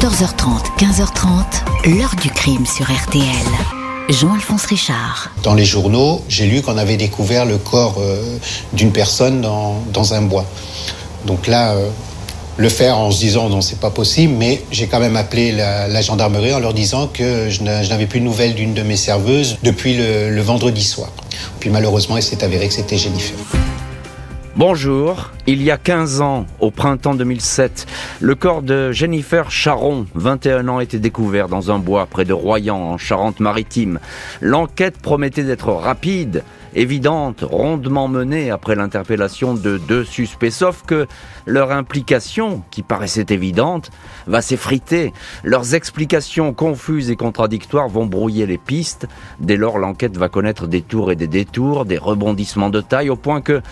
14h30, 15h30, l'heure du crime sur RTL. Jean-Alphonse Richard. Dans les journaux, j'ai lu qu'on avait découvert le corps euh, d'une personne dans, dans, un bois. Donc là, euh, le faire en se disant non, c'est pas possible, mais j'ai quand même appelé la, gendarmerie en leur disant que je n'avais plus de nouvelles d'une de mes serveuses depuis le, le vendredi soir. Puis malheureusement, il s'est avéré que c'était Jennifer. Bonjour, il y a 15 ans, au printemps 2007, le corps de Jennifer Charon, 21 ans, était découvert dans un bois près de Royan, en Charente-Maritime. L'enquête promettait d'être rapide, évidente, rondement menée après l'interpellation de deux suspects, sauf que leur implication, qui paraissait évidente, va s'effriter. Leurs explications confuses et contradictoires vont brouiller les pistes. Dès lors, l'enquête va connaître des tours et des détours, des rebondissements de taille, au point que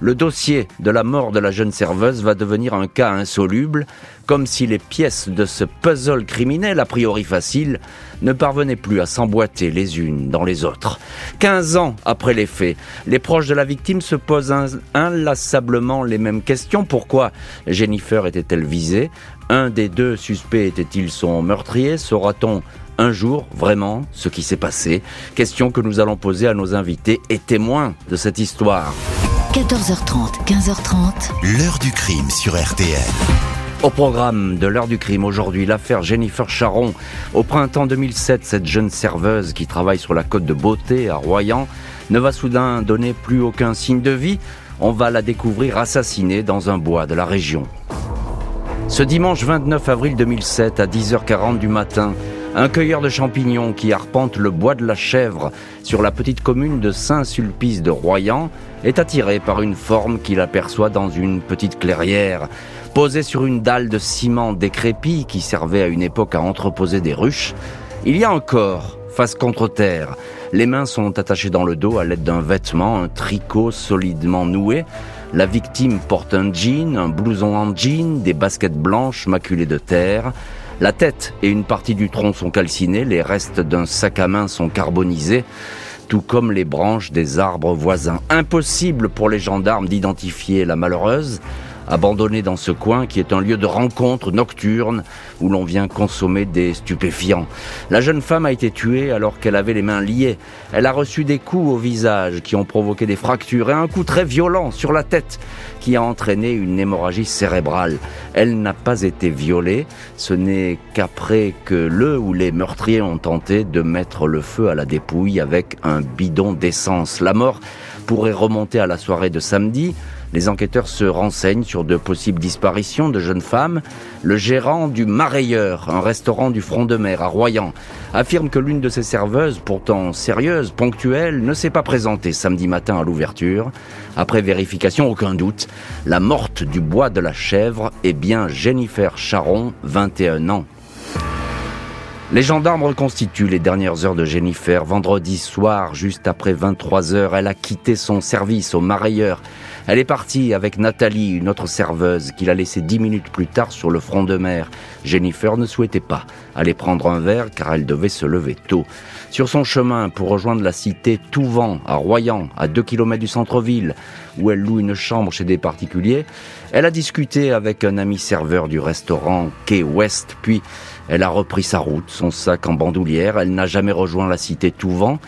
le dossier de la mort de la jeune serveuse va devenir un cas insoluble, comme si les pièces de ce puzzle criminel, a priori facile, ne parvenaient plus à s'emboîter les unes dans les autres. Quinze ans après les faits, les proches de la victime se posent inlassablement les mêmes questions. Pourquoi Jennifer était-elle visée? Un des deux suspects était-il son meurtrier? Saura-t-on un jour vraiment ce qui s'est passé? Question que nous allons poser à nos invités et témoins de cette histoire. 14h30, 15h30. L'heure du crime sur RTL. Au programme de l'heure du crime aujourd'hui, l'affaire Jennifer Charon. Au printemps 2007, cette jeune serveuse qui travaille sur la côte de Beauté à Royan ne va soudain donner plus aucun signe de vie. On va la découvrir assassinée dans un bois de la région. Ce dimanche 29 avril 2007 à 10h40 du matin, un cueilleur de champignons qui arpente le bois de la Chèvre sur la petite commune de Saint-Sulpice de Royan est attiré par une forme qu'il aperçoit dans une petite clairière. Posée sur une dalle de ciment décrépit qui servait à une époque à entreposer des ruches, il y a un corps, face contre terre. Les mains sont attachées dans le dos à l'aide d'un vêtement, un tricot solidement noué. La victime porte un jean, un blouson en jean, des baskets blanches maculées de terre. La tête et une partie du tronc sont calcinées, les restes d'un sac à main sont carbonisés, tout comme les branches des arbres voisins. Impossible pour les gendarmes d'identifier la malheureuse abandonnée dans ce coin qui est un lieu de rencontre nocturne où l'on vient consommer des stupéfiants. La jeune femme a été tuée alors qu'elle avait les mains liées. Elle a reçu des coups au visage qui ont provoqué des fractures et un coup très violent sur la tête qui a entraîné une hémorragie cérébrale. Elle n'a pas été violée, ce n'est qu'après que le ou les meurtriers ont tenté de mettre le feu à la dépouille avec un bidon d'essence. La mort pourrait remonter à la soirée de samedi, les enquêteurs se renseignent sur de possibles disparitions de jeunes femmes. Le gérant du Marailleur, un restaurant du front de mer à Royan, affirme que l'une de ses serveuses, pourtant sérieuse, ponctuelle, ne s'est pas présentée samedi matin à l'ouverture. Après vérification, aucun doute, la morte du bois de la chèvre est bien Jennifer Charon, 21 ans. Les gendarmes reconstituent les dernières heures de Jennifer. Vendredi soir, juste après 23 heures, elle a quitté son service au Marailleur. Elle est partie avec Nathalie, une autre serveuse, qu'il a laissée dix minutes plus tard sur le front de mer. Jennifer ne souhaitait pas aller prendre un verre car elle devait se lever tôt. Sur son chemin pour rejoindre la cité Touvent, à Royan, à deux kilomètres du centre-ville, où elle loue une chambre chez des particuliers, elle a discuté avec un ami serveur du restaurant Quai West, puis elle a repris sa route, son sac en bandoulière, elle n'a jamais rejoint la cité Touvent.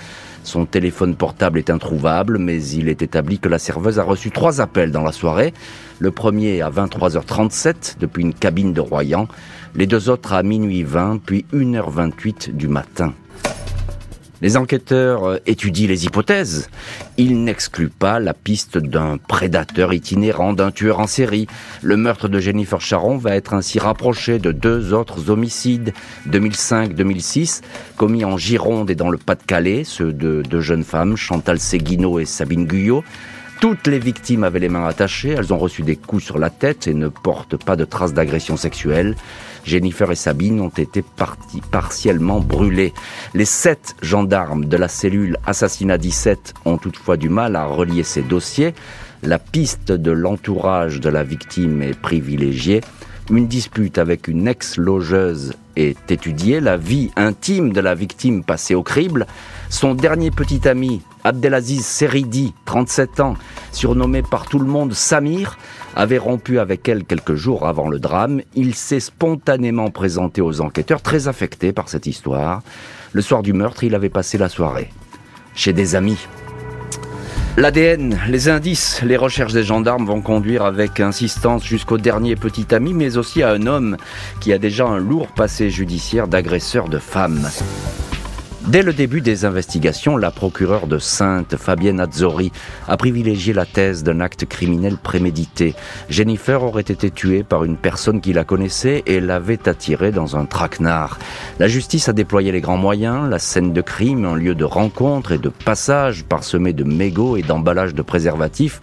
Son téléphone portable est introuvable, mais il est établi que la serveuse a reçu trois appels dans la soirée. Le premier à 23h37 depuis une cabine de Royan, les deux autres à minuit 20 puis 1h28 du matin. Les enquêteurs euh, étudient les hypothèses. Ils n'excluent pas la piste d'un prédateur itinérant, d'un tueur en série. Le meurtre de Jennifer Charon va être ainsi rapproché de deux autres homicides, 2005-2006, commis en Gironde et dans le Pas-de-Calais, ceux de deux jeunes femmes, Chantal Seguino et Sabine Guyot. Toutes les victimes avaient les mains attachées, elles ont reçu des coups sur la tête et ne portent pas de traces d'agression sexuelle. Jennifer et Sabine ont été partiellement brûlés. Les sept gendarmes de la cellule Assassinat 17 ont toutefois du mal à relier ces dossiers. La piste de l'entourage de la victime est privilégiée. Une dispute avec une ex-logeuse est étudiée, la vie intime de la victime passée au crible, son dernier petit ami, Abdelaziz Seridi, 37 ans, surnommé par tout le monde Samir, avait rompu avec elle quelques jours avant le drame. Il s'est spontanément présenté aux enquêteurs, très affecté par cette histoire. Le soir du meurtre, il avait passé la soirée chez des amis. L'ADN, les indices, les recherches des gendarmes vont conduire avec insistance jusqu'au dernier petit ami, mais aussi à un homme qui a déjà un lourd passé judiciaire d'agresseur de femmes. Dès le début des investigations, la procureure de Sainte, Fabienne Azzori, a privilégié la thèse d'un acte criminel prémédité. Jennifer aurait été tuée par une personne qui la connaissait et l'avait attirée dans un traquenard. La justice a déployé les grands moyens, la scène de crime, un lieu de rencontre et de passage parsemé de mégots et d'emballages de préservatifs,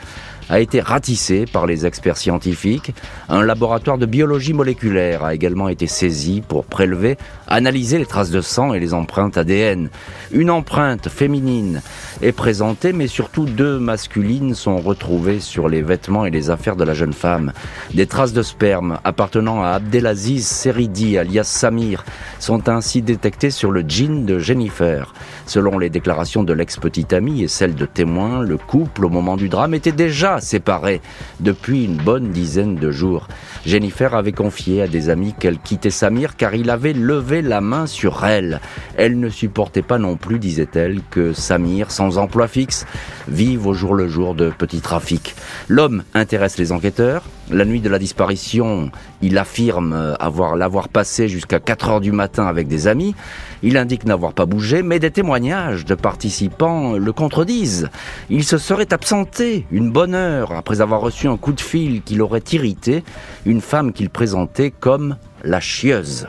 a été ratissé par les experts scientifiques. Un laboratoire de biologie moléculaire a également été saisi pour prélever, analyser les traces de sang et les empreintes ADN. Une empreinte féminine est présentée, mais surtout deux masculines sont retrouvées sur les vêtements et les affaires de la jeune femme. Des traces de sperme appartenant à Abdelaziz Seridi, alias Samir, sont ainsi détectées sur le jean de Jennifer. Selon les déclarations de l'ex-petite amie et celles de témoins, le couple, au moment du drame, était déjà séparé depuis une bonne dizaine de jours. Jennifer avait confié à des amis qu'elle quittait Samir car il avait levé la main sur elle. Elle ne supportait pas non plus, disait-elle, que Samir, sans emploi fixe, vive au jour le jour de petits trafics. L'homme intéresse les enquêteurs. La nuit de la disparition, il affirme avoir l'avoir passé jusqu'à 4 heures du matin avec des amis. Il indique n'avoir pas bougé, mais des témoignages de participants le contredisent. Il se serait absenté une bonne heure après avoir reçu un coup de fil qui l'aurait irrité, une femme qu'il présentait comme la chieuse.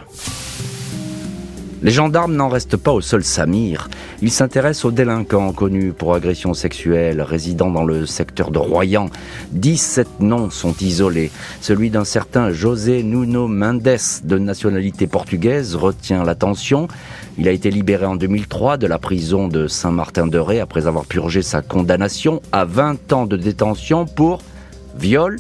Les gendarmes n'en restent pas au seul Samir. Ils s'intéressent aux délinquants connus pour agression sexuelle, résidant dans le secteur de Royan. 17 noms sont isolés. Celui d'un certain José Nuno Mendes, de nationalité portugaise, retient l'attention. Il a été libéré en 2003 de la prison de Saint-Martin-de-Ré après avoir purgé sa condamnation à 20 ans de détention pour viol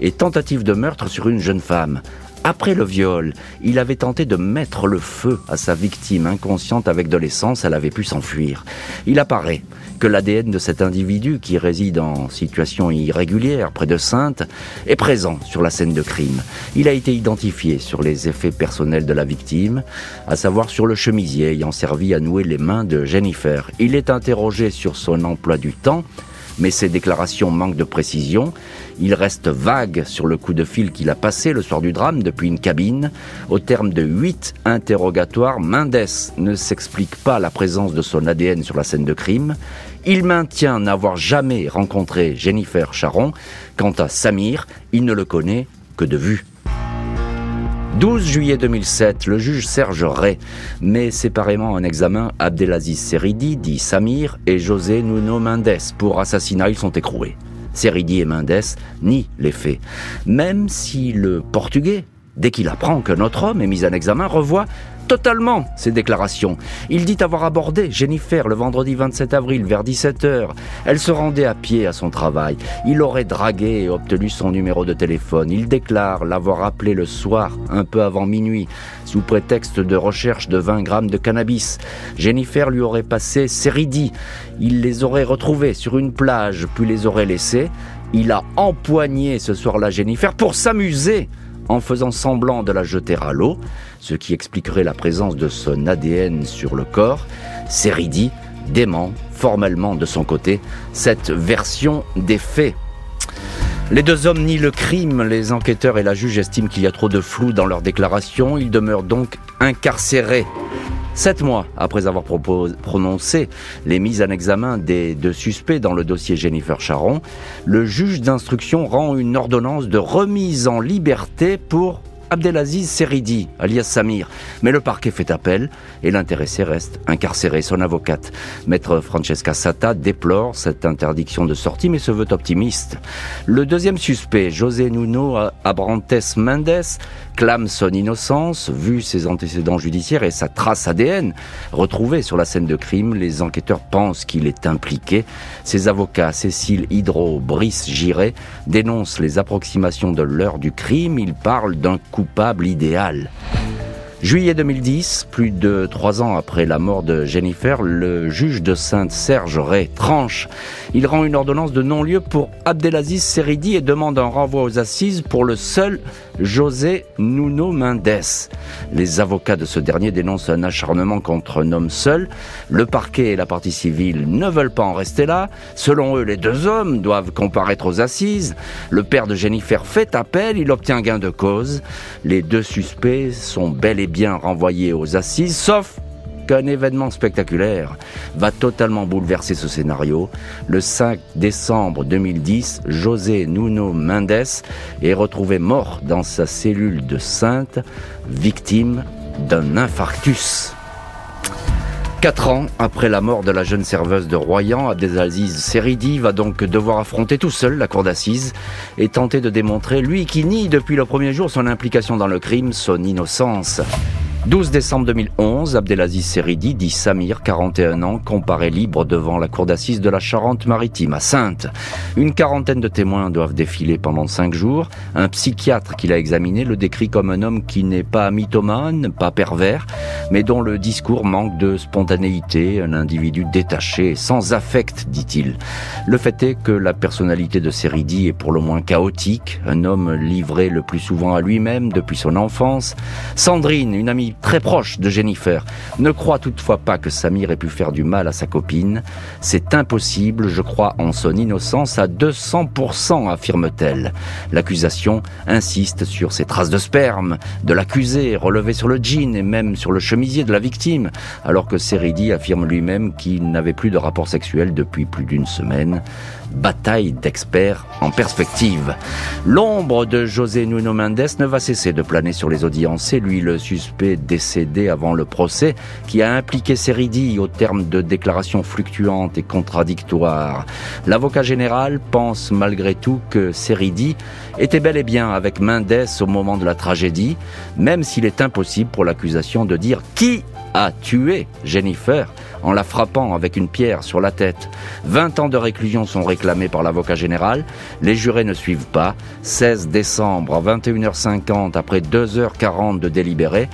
et tentative de meurtre sur une jeune femme. Après le viol, il avait tenté de mettre le feu à sa victime inconsciente avec de l'essence, elle avait pu s'enfuir. Il apparaît que l'ADN de cet individu qui réside en situation irrégulière près de Sainte est présent sur la scène de crime. Il a été identifié sur les effets personnels de la victime, à savoir sur le chemisier ayant servi à nouer les mains de Jennifer. Il est interrogé sur son emploi du temps, mais ses déclarations manquent de précision. Il reste vague sur le coup de fil qu'il a passé le soir du drame depuis une cabine. Au terme de huit interrogatoires, Mendes ne s'explique pas la présence de son ADN sur la scène de crime. Il maintient n'avoir jamais rencontré Jennifer Charon. Quant à Samir, il ne le connaît que de vue. 12 juillet 2007, le juge Serge Ray met séparément en examen Abdelaziz Seridi, dit Samir, et José Nuno Mendes pour assassinat. Ils sont écroués. Seridi et Mendes nient les faits. Même si le Portugais, dès qu'il apprend qu'un autre homme est mis en examen, revoit totalement ses déclarations. Il dit avoir abordé Jennifer le vendredi 27 avril vers 17h. Elle se rendait à pied à son travail. Il aurait dragué et obtenu son numéro de téléphone. Il déclare l'avoir appelé le soir, un peu avant minuit, sous prétexte de recherche de 20 grammes de cannabis. Jennifer lui aurait passé Seridi. Il les aurait retrouvés sur une plage, puis les aurait laissés. Il a empoigné ce soir-là Jennifer pour s'amuser en faisant semblant de la jeter à l'eau, ce qui expliquerait la présence de son ADN sur le corps. Seridi dément formellement de son côté cette version des faits. Les deux hommes nient le crime, les enquêteurs et la juge estiment qu'il y a trop de flou dans leurs déclarations, ils demeurent donc incarcérés. Sept mois après avoir prononcé les mises en examen des deux suspects dans le dossier Jennifer Charon, le juge d'instruction rend une ordonnance de remise en liberté pour Abdelaziz Seridi, alias Samir. Mais le parquet fait appel et l'intéressé reste incarcéré. Son avocate, maître Francesca Sata, déplore cette interdiction de sortie mais se veut optimiste. Le deuxième suspect, José Nuno Abrantes Mendes, clame son innocence, vu ses antécédents judiciaires et sa trace ADN retrouvée sur la scène de crime. Les enquêteurs pensent qu'il est impliqué. Ses avocats, Cécile Hydro, Brice Giré, dénoncent les approximations de l'heure du crime. Ils parlent d'un coupable idéal. Juillet 2010, plus de trois ans après la mort de Jennifer, le juge de Sainte-Serge Ray tranche. Il rend une ordonnance de non-lieu pour Abdelaziz Seridi et demande un renvoi aux assises pour le seul José Nuno Mendes. Les avocats de ce dernier dénoncent un acharnement contre un homme seul. Le parquet et la partie civile ne veulent pas en rester là. Selon eux, les deux hommes doivent comparaître aux assises. Le père de Jennifer fait appel, il obtient gain de cause. Les deux suspects sont bel et bien renvoyé aux assises, sauf qu'un événement spectaculaire va totalement bouleverser ce scénario. Le 5 décembre 2010, José Nuno Mendes est retrouvé mort dans sa cellule de Sainte, victime d'un infarctus. Quatre ans après la mort de la jeune serveuse de Royan, Abdelaziz Seridi va donc devoir affronter tout seul la cour d'assises et tenter de démontrer, lui qui nie depuis le premier jour son implication dans le crime, son innocence. 12 décembre 2011, Abdelaziz Seridi, dit Samir, 41 ans, comparé libre devant la cour d'assises de la Charente-Maritime à Sainte. Une quarantaine de témoins doivent défiler pendant cinq jours. Un psychiatre qui l'a examiné le décrit comme un homme qui n'est pas mythomane, pas pervers, mais dont le discours manque de spontanéité, un individu détaché, sans affect, dit-il. Le fait est que la personnalité de Seridi est pour le moins chaotique, un homme livré le plus souvent à lui-même depuis son enfance. Sandrine, une amie très proche de Jennifer, ne croit toutefois pas que Samir ait pu faire du mal à sa copine. C'est impossible, je crois en son innocence à 200%, affirme-t-elle. L'accusation insiste sur ses traces de sperme, de l'accusé relevées sur le jean et même sur le chemisier de la victime, alors que Seridi affirme lui-même qu'il n'avait plus de rapport sexuel depuis plus d'une semaine bataille d'experts en perspective. L'ombre de José Nuno Mendes ne va cesser de planer sur les audiences. C'est lui le suspect décédé avant le procès qui a impliqué Seridi au terme de déclarations fluctuantes et contradictoires. L'avocat général pense malgré tout que Seridi était bel et bien avec Mendes au moment de la tragédie, même s'il est impossible pour l'accusation de dire qui a tué Jennifer? en la frappant avec une pierre sur la tête. 20 ans de réclusion sont réclamés par l'avocat général. Les jurés ne suivent pas. 16 décembre à 21h50, après 2h40 de délibéré,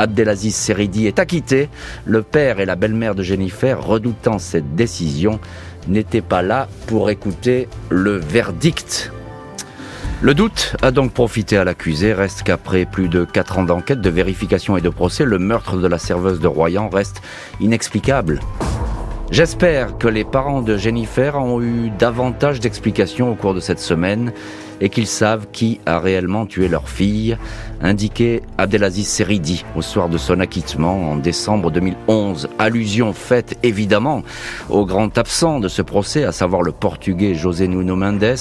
Abdelaziz Seridi est acquitté. Le père et la belle-mère de Jennifer, redoutant cette décision, n'étaient pas là pour écouter le verdict. Le doute a donc profité à l'accusé. Reste qu'après plus de 4 ans d'enquête, de vérification et de procès, le meurtre de la serveuse de Royan reste inexplicable. J'espère que les parents de Jennifer ont eu davantage d'explications au cours de cette semaine et qu'ils savent qui a réellement tué leur fille, indiquait Abdelaziz Seridi au soir de son acquittement en décembre 2011. Allusion faite évidemment au grand absent de ce procès, à savoir le portugais José Nuno Mendes,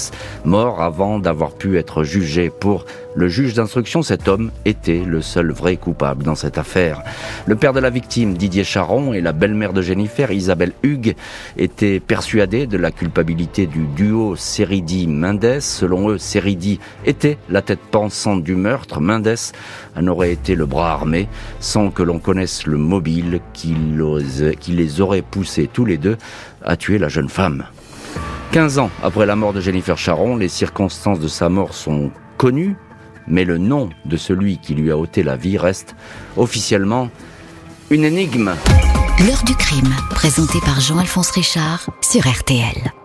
mort avant d'avoir pu être jugé pour le juge d'instruction, cet homme était le seul vrai coupable dans cette affaire. Le père de la victime, Didier Charon, et la belle-mère de Jennifer, Isabelle Hugues, étaient persuadés de la culpabilité du duo Seridi-Mendes. Selon eux, Seridi était la tête pensante du meurtre. En aurait été le bras armé, sans que l'on connaisse le mobile qui les aurait poussés tous les deux à tuer la jeune femme. 15 ans après la mort de Jennifer Charon, les circonstances de sa mort sont connues, mais le nom de celui qui lui a ôté la vie reste officiellement une énigme. L'heure du crime, présenté par Jean-Alphonse Richard sur RTL.